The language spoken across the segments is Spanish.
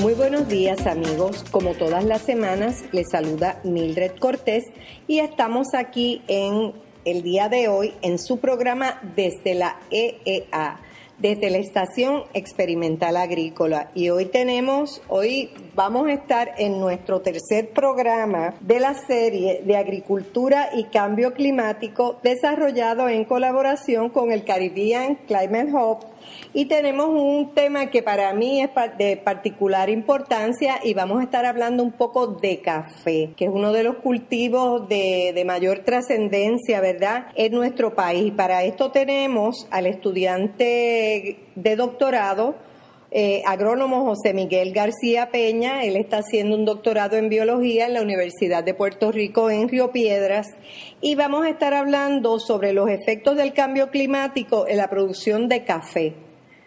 Muy buenos días amigos, como todas las semanas les saluda Mildred Cortés y estamos aquí en el día de hoy en su programa desde la EEA, desde la Estación Experimental Agrícola. Y hoy tenemos, hoy vamos a estar en nuestro tercer programa de la serie de Agricultura y Cambio Climático desarrollado en colaboración con el Caribbean Climate Hub y tenemos un tema que para mí es de particular importancia y vamos a estar hablando un poco de café, que es uno de los cultivos de, mayor trascendencia, ¿verdad?, en nuestro país. Para esto tenemos al estudiante de doctorado, eh, agrónomo José Miguel García Peña. Él está haciendo un doctorado en biología en la Universidad de Puerto Rico en Río Piedras y vamos a estar hablando sobre los efectos del cambio climático en la producción de café.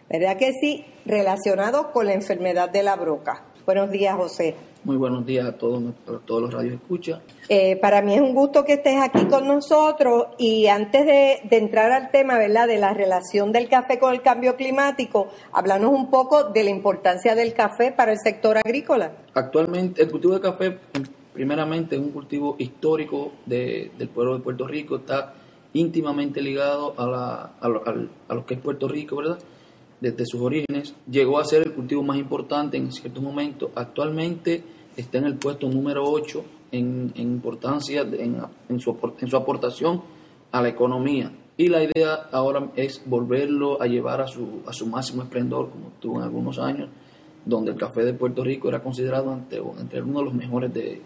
¿Verdad que sí? Relacionado con la enfermedad de la broca. Buenos días, José. Muy buenos días a todos, a todos los radios escucha. Eh, para mí es un gusto que estés aquí con nosotros y antes de, entrar al tema, ¿verdad?, de la relación del café con el cambio climático, hablarnos un poco de la importancia del café para el sector agrícola. Actualmente, el cultivo de café primeramente es un cultivo histórico del pueblo de Puerto Rico, está íntimamente ligado a, la, a, lo, que es Puerto Rico, ¿verdad? Desde sus orígenes, llegó a ser el cultivo más importante en ciertos momentos. Actualmente está en el puesto número 8 en, importancia, en, su, en su aportación a la economía. Y la idea ahora es volverlo a llevar a su, a su máximo esplendor, como tuvo en algunos años, donde el café de Puerto Rico era considerado entre, entre uno de los mejores de,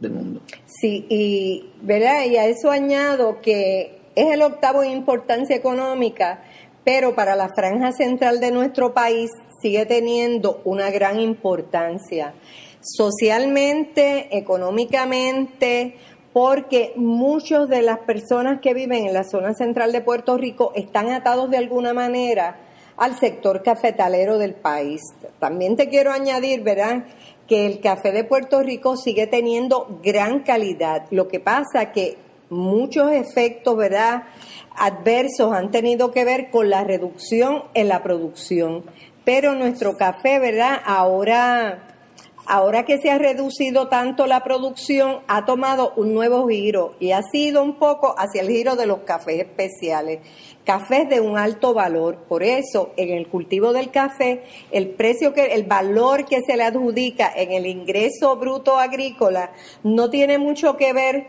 del mundo. Sí, y, ¿verdad? y a eso añado que es el octavo en importancia económica, pero para la franja central de nuestro país sigue teniendo una gran importancia socialmente, económicamente, porque muchas de las personas que viven en la zona central de Puerto Rico están atados de alguna manera al sector cafetalero del país. También te quiero añadir, ¿verdad?, que el café de Puerto Rico sigue teniendo gran calidad. Lo que pasa que muchos efectos, ¿verdad?, adversos han tenido que ver con la reducción en la producción. Pero nuestro café, ¿verdad?, ahora ahora que se ha reducido tanto la producción, ha tomado un nuevo giro y ha sido un poco hacia el giro de los cafés especiales cafés de un alto valor. Por eso, en el cultivo del café, el precio que, el valor que se le adjudica en el ingreso bruto agrícola no tiene mucho que ver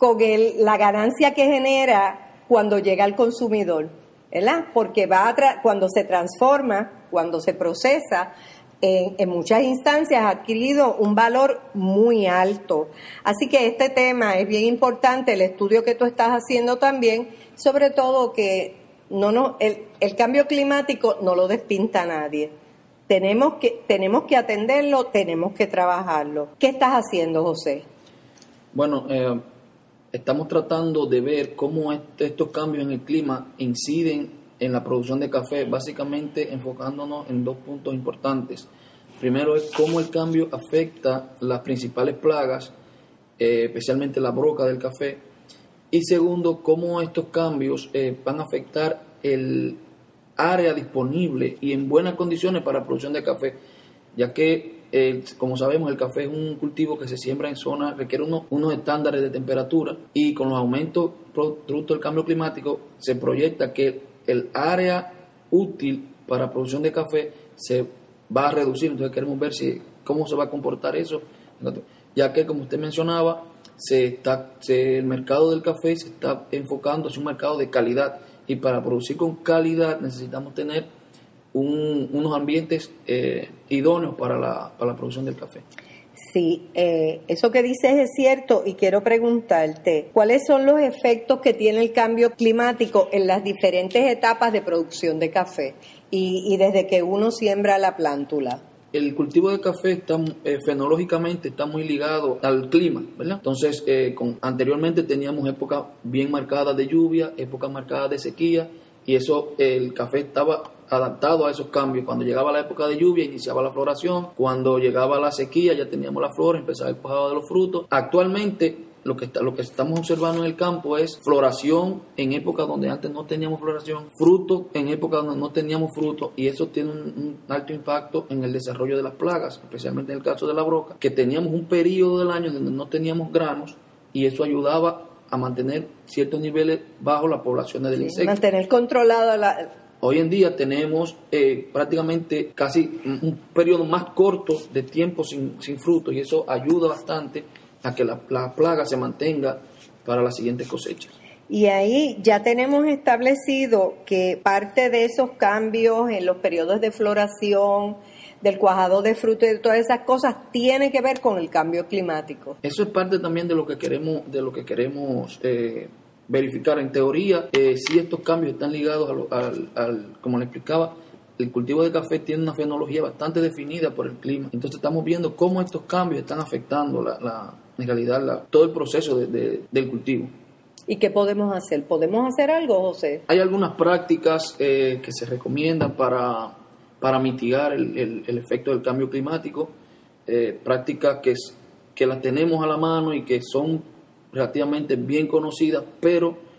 con la ganancia que genera cuando llega al consumidor, ¿verdad? Porque va cuando se transforma, cuando se procesa, en, muchas instancias ha adquirido un valor muy alto. Así que este tema es bien importante, el estudio que tú estás haciendo también, sobre todo que no, no, el, el cambio climático no lo despinta a nadie. Tenemos que, tenemos que atenderlo, tenemos que trabajarlo. ¿Qué estás haciendo, José? Bueno, eh, estamos tratando de ver cómo estos cambios en el clima inciden en la producción de café, básicamente enfocándonos en dos puntos importantes. Primero es cómo el cambio afecta las principales plagas, eh, especialmente la broca del café. Y segundo, cómo estos cambios eh, van a afectar el área disponible y en buenas condiciones para la producción de café, ya que, como sabemos, el café es un cultivo que se siembra en zonas, requiere unos, unos estándares de temperatura y con los aumentos producto del cambio climático se proyecta que el área útil para producción de café se va a reducir. Entonces queremos ver si cómo se va a comportar eso, ya que como usted mencionaba, se está, el mercado del café se está enfocando hacia un mercado de calidad y para producir con calidad necesitamos tener unos ambientes eh, idóneos para la, para la producción del café. Sí, eh, eso que dices es cierto y quiero preguntarte, ¿cuáles son los efectos que tiene el cambio climático en las diferentes etapas de producción de café y, desde que uno siembra la plántula? el cultivo de café está eh, fenológicamente está muy ligado al clima, ¿verdad? Entonces, eh, con, anteriormente teníamos épocas bien marcadas de lluvia, épocas marcadas de sequía, y eso el café estaba adaptado a esos cambios. Cuando llegaba la época de lluvia, iniciaba la floración. Cuando llegaba la sequía, ya teníamos la flor, empezaba el cuajado de los frutos. Actualmente, lo que, está, lo que estamos observando en el campo es floración en épocas donde antes no teníamos floración, fruto en épocas donde no teníamos fruto, y eso tiene un, alto impacto en el desarrollo de las plagas, especialmente en el caso de la broca, que teníamos un periodo del año donde no teníamos granos, y eso ayudaba a mantener ciertos niveles bajo la población del insecto. Mantener controlada la... Hoy en día tenemos eh, prácticamente casi un, periodo más corto de tiempo sin, sin fruto y eso ayuda bastante a que la, plaga se mantenga para las siguientes cosechas. Y ahí ya tenemos establecido que parte de esos cambios en los periodos de floración, del cuajado de fruto y de todas esas cosas tiene que ver con el cambio climático. Eso es parte también de lo que queremos, de lo que queremos eh, verificar. En teoría, eh, si estos cambios están ligados al, como le explicaba, el cultivo de café tiene una fenología bastante definida por el clima. Entonces estamos viendo cómo estos cambios están afectando la, en realidad todo el proceso del cultivo. ¿Y qué podemos hacer? ¿Podemos hacer algo, José? Hay algunas prácticas eh, que se recomiendan para para mitigar el, el, efecto del cambio climático, eh, prácticas que, que las tenemos a la mano y que son relativamente bien conocidas, pero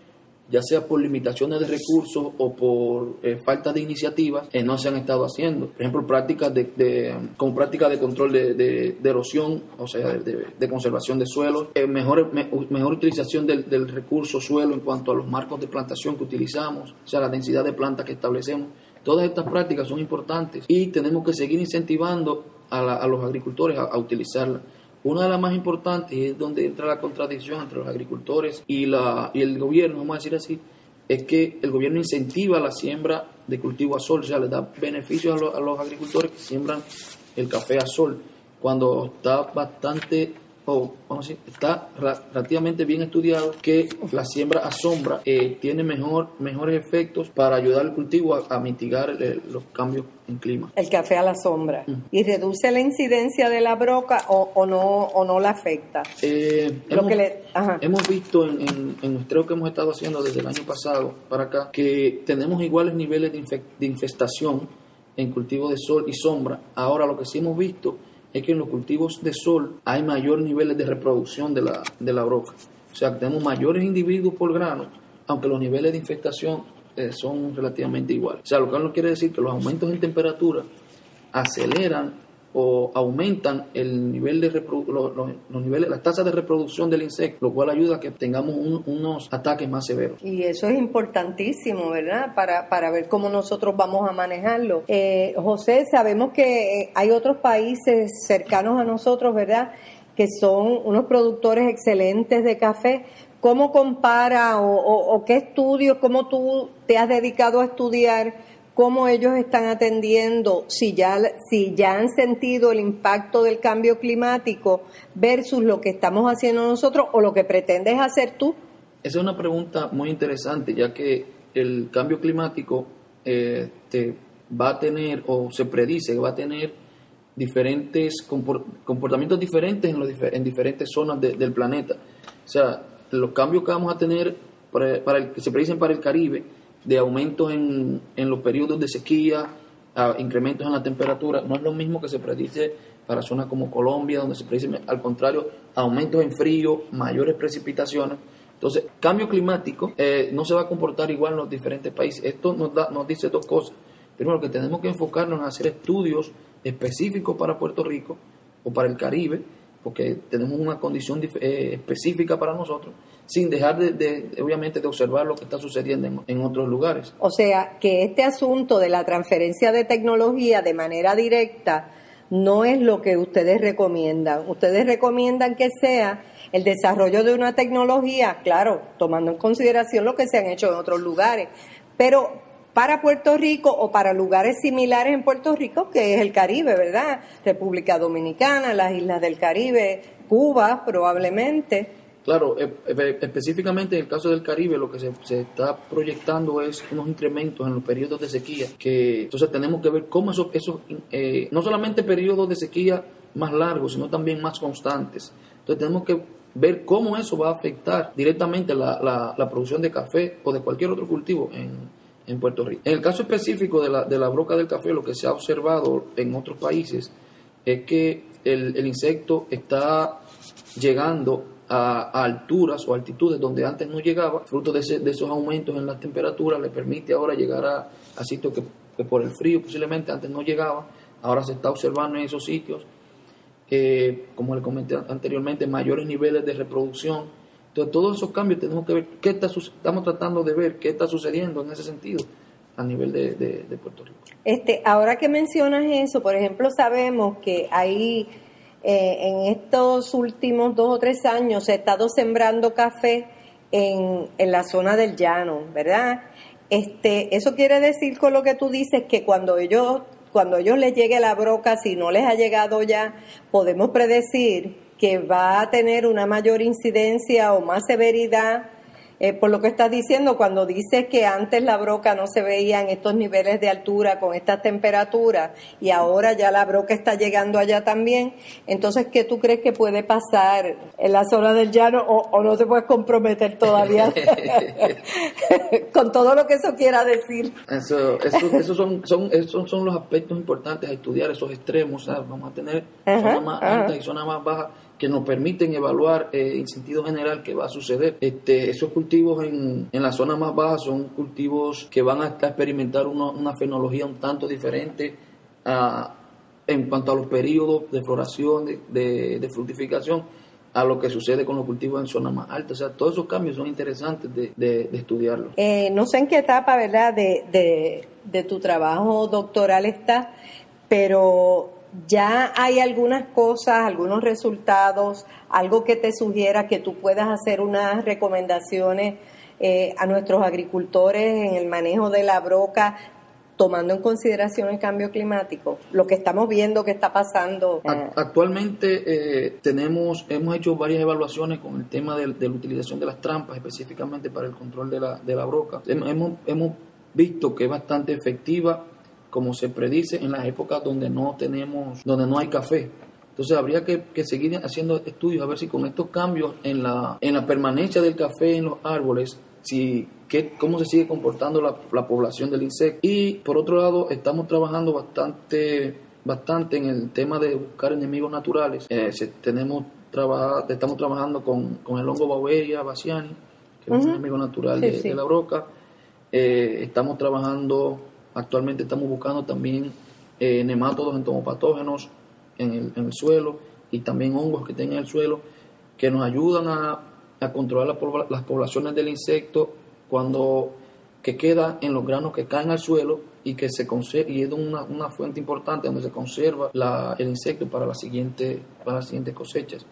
ya sea por limitaciones de recursos o por eh, falta de iniciativas, eh, no se han estado haciendo. Por ejemplo, prácticas de, de como prácticas de control de, erosión, o sea, de, conservación de suelos, mejor, mejor utilización del, del recurso suelo en cuanto a los marcos de plantación que utilizamos, o sea, la densidad de plantas que establecemos. Todas estas prácticas son importantes y tenemos que seguir incentivando a, los agricultores a, utilizarlas. Una de las más importantes es donde entra la contradicción entre los agricultores y, la, y el gobierno, vamos a decir así, es que el gobierno incentiva la siembra de cultivo a sol, o sea, le da beneficios a, a los agricultores que siembran el café a sol, cuando está bastante o vamos a decir, está relativamente bien estudiado que la siembra a sombra eh, tiene mejor, mejores efectos para ayudar al cultivo a, mitigar los cambios en clima. El café a la sombra. ¿Y reduce la incidencia de la broca o, no, o no la afecta? Eh, hemos, visto en, en, en muestreo que hemos estado haciendo desde el año pasado para acá que tenemos iguales niveles de, de infestación en cultivo de sol y sombra. Ahora lo que sí hemos visto es que en los cultivos de sol hay mayor niveles de reproducción de la, de la broca. O sea, tenemos mayores individuos por grano, aunque los niveles de infestación eh, son relativamente iguales. O sea, lo que no quiere decir que los aumentos en temperatura aceleran o aumentan el nivel de los, los, niveles, las tasas de reproducción del insecto, lo cual ayuda a que tengamos unos ataques más severos. Y eso es importantísimo, ¿verdad? Para, para ver cómo nosotros vamos a manejarlo. Eh, José, sabemos que eh, hay otros países cercanos a nosotros, ¿verdad? Que son unos productores excelentes de café. ¿Cómo compara o, o qué estudios, cómo tú te has dedicado a estudiar? Cómo ellos están atendiendo, si ya, si ya han sentido el impacto del cambio climático versus lo que estamos haciendo nosotros o lo que pretendes hacer tú? Esa es una pregunta muy interesante, ya que el cambio climático eh, va a tener, o se predice que va a tener diferentes comportamientos diferentes en, los, en diferentes zonas del planeta. O sea, los cambios que vamos a tener para, el, que se predicen para el Caribe, de aumentos en, en los periodos de sequía, incrementos en la temperatura, no es lo mismo que se predice para zonas como Colombia, donde se predice, al contrario, aumentos en frío, mayores precipitaciones. Entonces, cambio climático eh, no se va a comportar igual en los diferentes países. Esto nos, da, nos dice dos cosas. Primero, que tenemos que enfocarnos en hacer estudios específicos para Puerto Rico o para el Caribe, porque tenemos una condición eh, específica para nosotros sin dejar de, obviamente, de observar lo que está sucediendo en, otros lugares. O sea, que este asunto de la transferencia de tecnología de manera directa no es lo que ustedes recomiendan. Ustedes recomiendan que sea el desarrollo de una tecnología, claro, tomando en consideración lo que se han hecho en otros lugares, pero para Puerto Rico o para lugares similares en Puerto Rico, que es el Caribe, ¿verdad? República Dominicana, las islas del Caribe, Cuba probablemente. Claro, e, e, específicamente en el caso del Caribe lo que se, está proyectando es unos incrementos en los periodos de sequía, que entonces tenemos que ver cómo esos, eh, no solamente periodos de sequía más largos, sino también más constantes. Entonces tenemos que ver cómo eso va a afectar directamente la, la, producción de café o de cualquier otro cultivo en, Puerto Rico. En el caso específico de la, de la broca del café, lo que se ha observado en otros países es que el, el insecto está llegando a, alturas o altitudes donde antes no llegaba, fruto de, esos aumentos en la temperatura, le permite ahora llegar a, sitios que, por el frío posiblemente antes no llegaba, ahora se está observando en esos sitios, eh, como le comenté anteriormente, mayores niveles de reproducción. Entonces, todos esos cambios tenemos que ver, qué está, estamos tratando de ver qué está sucediendo en ese sentido a nivel de, Puerto Rico. Este, ahora que mencionas eso, por ejemplo, sabemos que hay eh, en estos últimos dos o tres años se ha estado sembrando café en, en la zona del llano, ¿verdad? Este, eso quiere decir con lo que tú dices que cuando ellos, cuando ellos les llegue la broca, si no les ha llegado ya, podemos predecir que va a tener una mayor incidencia o más severidad eh, por lo que estás diciendo, cuando dices que antes la broca no se veía en estos niveles de altura con estas temperaturas y ahora ya la broca está llegando allá también, entonces, ¿qué tú crees que puede pasar en la zona del llano o, no te puedes comprometer todavía con todo lo que eso quiera decir? Eso, eso, son, son, esos son los aspectos importantes a estudiar, esos extremos, vamos a tener zonas más altas y zonas más bajas que nos permiten evaluar eh, en sentido general qué va a suceder. Este, esos cultivos en, en la zona más baja son cultivos que van a experimentar una, fenología un tanto diferente a, en cuanto a los periodos de floración, de, de, fructificación a lo que sucede con los cultivos en zonas más altas. O sea, todos esos cambios son interesantes de, de, de estudiarlos. Eh, no sé en qué etapa, ¿verdad?, de, de tu trabajo doctoral está, pero ya hay algunas cosas, algunos resultados, algo que te sugiera que tú puedas hacer unas recomendaciones eh, a nuestros agricultores en el manejo de la broca, tomando en consideración el cambio climático, lo que estamos viendo que está pasando. Actualmente eh, tenemos, hemos hecho varias evaluaciones con el tema de, la utilización de las trampas, específicamente para el control de la, de la broca. Hemos, hemos visto que es bastante efectiva como se predice en las épocas donde no tenemos, donde no hay café. Entonces habría que, seguir haciendo estudios a ver si con estos cambios en la, en la permanencia del café en los árboles, si qué, cómo se sigue comportando la, población del insecto. Y por otro lado, estamos trabajando bastante, bastante en el tema de buscar enemigos naturales. Eh, tenemos estamos trabajando con, el hongo Baueria baciani, que es un enemigo natural de, la broca. Eh, estamos trabajando Actualmente estamos buscando también eh, nemátodos entomopatógenos en el, en el suelo y también hongos que tengan en el suelo que nos ayudan a, controlar las poblaciones del insecto cuando que queda en los granos que caen al suelo y que se conserva, y es una, una fuente importante donde se conserva la, el insecto para, la siguiente, para las siguientes cosechas.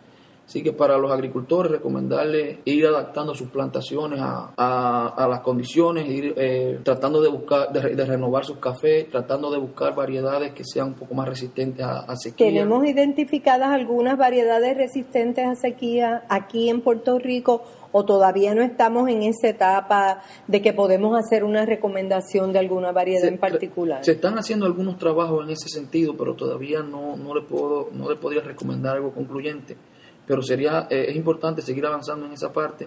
Así que para los agricultores recomendarles ir adaptando sus plantaciones a, a, las condiciones, ir eh, tratando de buscar, de, renovar sus cafés, tratando de buscar variedades que sean un poco más resistentes a, sequía. ¿Tenemos identificadas algunas variedades resistentes a sequía aquí en Puerto Rico o todavía no estamos en esa etapa de que podemos hacer una recomendación de alguna variedad en particular? Se están haciendo algunos trabajos en ese sentido, pero todavía no, no, le, puedo, no le podría recomendar algo concluyente pero sería eh, es importante seguir avanzando en esa parte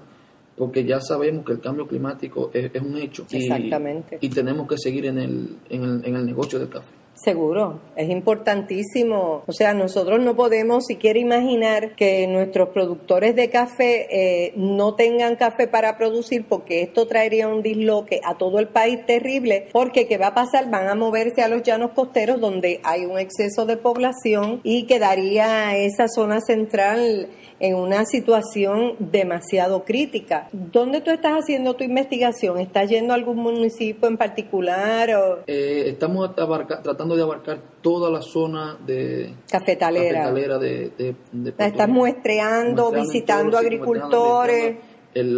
porque ya sabemos que el cambio climático es, un hecho Exactamente. Y, tenemos que seguir en el, en el, en el negocio del café. Seguro, es importantísimo. O sea, nosotros no podemos siquiera imaginar que nuestros productores de café eh, no tengan café para producir porque esto traería un disloque a todo el país terrible porque ¿qué va a pasar? Van a moverse a los llanos costeros donde hay un exceso de población y quedaría esa zona central en una situación demasiado crítica. ¿Dónde tú estás haciendo tu investigación? ¿Estás yendo a algún municipio en particular? O? Eh, estamos tratando de abarcar toda la zona de cafetalera, cafetalera de, Estás muestreando, visitando agricultores.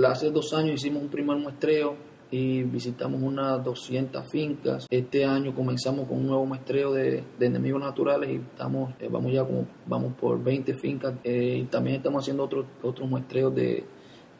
hace dos años hicimos un primer muestreo y visitamos unas 200 fincas. Este año comenzamos con un nuevo muestreo de, enemigos naturales y estamos, eh, vamos ya como, vamos por 20 fincas eh, y también estamos haciendo otros otros muestreos de,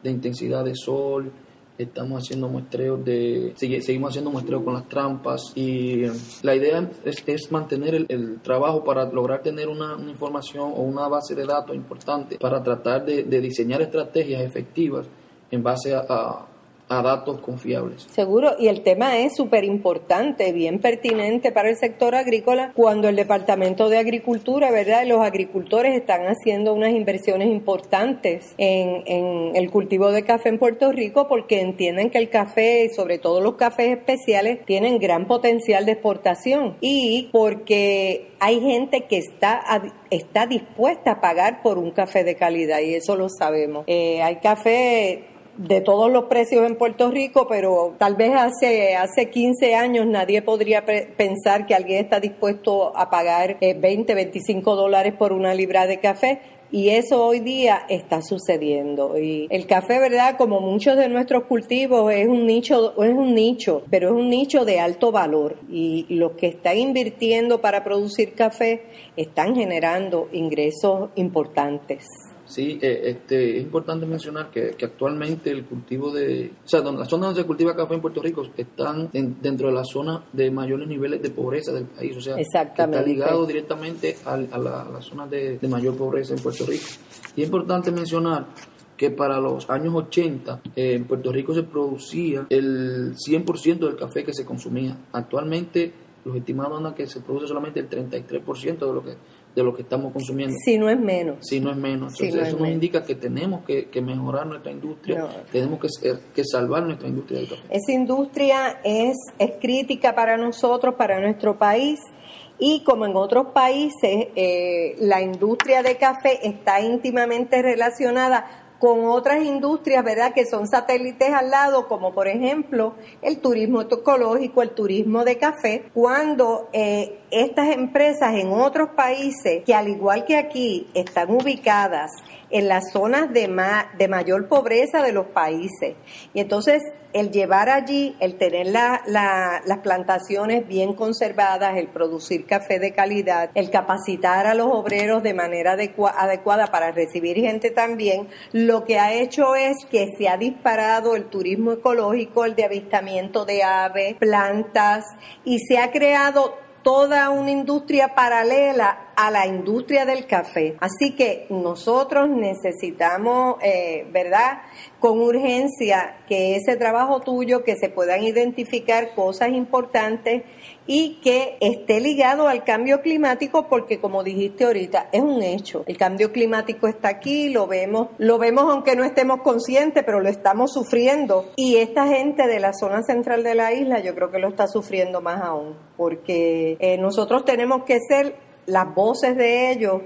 intensidad de sol, estamos haciendo muestreos de seguimos haciendo muestreos con las trampas y la idea es, mantener el, trabajo para lograr tener una, información o una base de datos importante para tratar de, diseñar estrategias efectivas en base a datos confiables. Seguro, y el tema es súper importante, bien pertinente para el sector agrícola, cuando el Departamento de Agricultura, ¿verdad? Los agricultores están haciendo unas inversiones importantes en, en el cultivo de café en Puerto Rico porque entienden que el café, sobre todo los cafés especiales, tienen gran potencial de exportación y porque hay gente que está, está dispuesta a pagar por un café de calidad y eso lo sabemos. Eh, hay café de todos los precios en Puerto Rico, pero tal vez hace, hace 15 años nadie podría pensar que alguien está dispuesto a pagar 20, eh, 25 dólares por una libra de café. Y eso hoy día está sucediendo. Y el café, ¿verdad? Como muchos de nuestros cultivos, es un nicho, es un nicho, pero es un nicho de alto valor. Y los que están invirtiendo para producir café están generando ingresos importantes. Sí, eh, este, es importante mencionar que, actualmente el cultivo de, o sea, donde, las zonas donde se cultiva café en Puerto Rico están dentro de la zona de mayores niveles de pobreza del país, o sea, está ligado directamente a, la, zona de, mayor pobreza en Puerto Rico. Y es importante mencionar que para los años 80 eh, en Puerto Rico se producía el 100% del café que se consumía. Actualmente los estimados andan que se produce solamente el 33% de lo que de lo que estamos consumiendo. Si no es menos. Si no es menos. Entonces, eso nos indica que tenemos que, mejorar nuestra industria, tenemos que, que salvar nuestra industria del café. Esa industria es, es crítica para nosotros, para nuestro país. Y como en otros países, eh, la industria de café está íntimamente relacionada con otras industrias, ¿verdad?, que son satélites al lado, como por ejemplo el turismo ecológico, el turismo de café, cuando eh, estas empresas en otros países, que al igual que aquí, están ubicadas en las zonas de, de mayor pobreza de los países. Y entonces el llevar allí, el tener las plantaciones bien conservadas, el producir café de calidad, el capacitar a los obreros de manera adecuada para recibir gente también, lo que ha hecho es que se ha disparado el turismo ecológico, el de avistamiento de aves, plantas, y se ha creado toda una industria paralela a la industria del café. Así que nosotros necesitamos, eh, ¿verdad? Con urgencia que ese trabajo tuyo, que se puedan identificar cosas importantes y que esté ligado al cambio climático porque como dijiste ahorita es un hecho el cambio climático está aquí lo vemos lo vemos aunque no estemos conscientes pero lo estamos sufriendo y esta gente de la zona central de la isla yo creo que lo está sufriendo más aún porque eh, nosotros tenemos que ser las voces de ellos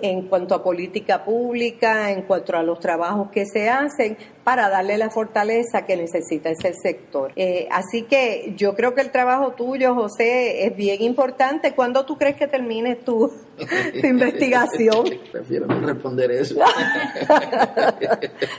en cuanto a política pública, en cuanto a los trabajos que se hacen, para darle la fortaleza que necesita ese sector. Eh, así que yo creo que el trabajo tuyo, José, es bien importante. ¿Cuándo tú crees que termines tu, investigación? Prefiero no responder eso.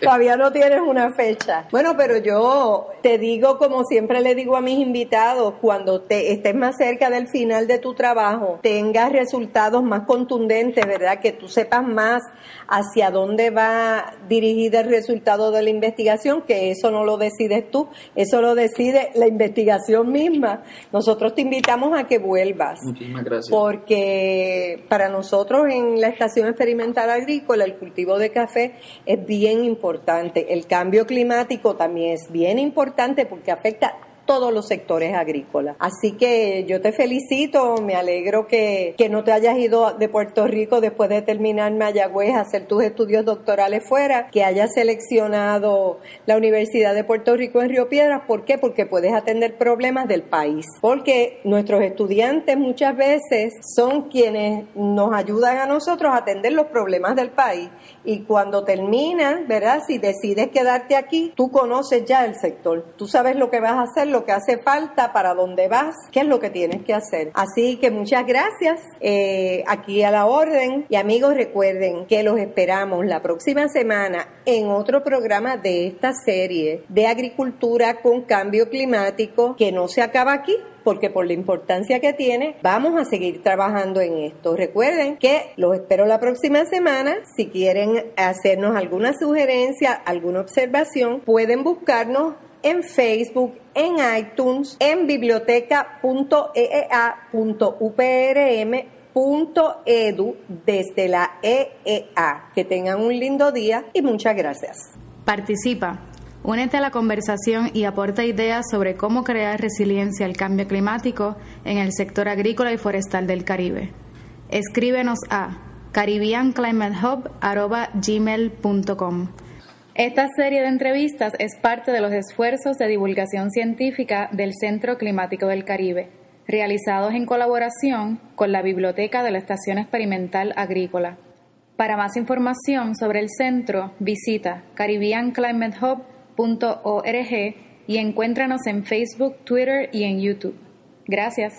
Todavía no tienes una fecha. Bueno, pero yo te digo, como siempre le digo a mis invitados, cuando te estés más cerca del final de tu trabajo, tengas resultados más contundentes, ¿verdad? Que tú sepas más hacia dónde va dirigida el resultado de la investigación, que eso no lo decides tú, eso lo decide la investigación misma. Nosotros te invitamos a que vuelvas. Muchísimas gracias. Porque para nosotros en la Estación Experimental Agrícola el cultivo de café es bien importante. El cambio climático también es bien importante porque afecta todos los sectores agrícolas. Así que yo te felicito, me alegro que, que no te hayas ido de Puerto Rico después de terminar Mayagüez a hacer tus estudios doctorales fuera, que hayas seleccionado la Universidad de Puerto Rico en Río Piedras. ¿Por qué? Porque puedes atender problemas del país. Porque nuestros estudiantes muchas veces son quienes nos ayudan a nosotros a atender los problemas del país. Y cuando terminas, ¿verdad? Si decides quedarte aquí, tú conoces ya el sector. Tú sabes lo que vas a hacer, lo que hace falta, para dónde vas, qué es lo que tienes que hacer. Así que muchas gracias. Eh, aquí a la orden. Y amigos, recuerden que los esperamos la próxima semana en otro programa de esta serie de agricultura con cambio climático que no se acaba aquí porque por la importancia que tiene, vamos a seguir trabajando en esto. Recuerden que los espero la próxima semana. Si quieren hacernos alguna sugerencia, alguna observación, pueden buscarnos en Facebook, en iTunes, en biblioteca.eea.uprm.edu desde la EEA. Que tengan un lindo día y muchas gracias. Participa Únete a la conversación y aporta ideas sobre cómo crear resiliencia al cambio climático en el sector agrícola y forestal del Caribe. Escríbenos a caribbeanclimatehub.gmail.com Esta serie de entrevistas es parte de los esfuerzos de divulgación científica del Centro Climático del Caribe, realizados en colaboración con la Biblioteca de la Estación Experimental Agrícola. Para más información sobre el centro, visita caribbeanclimatehub.org y encuéntranos en Facebook, Twitter y en YouTube. Gracias.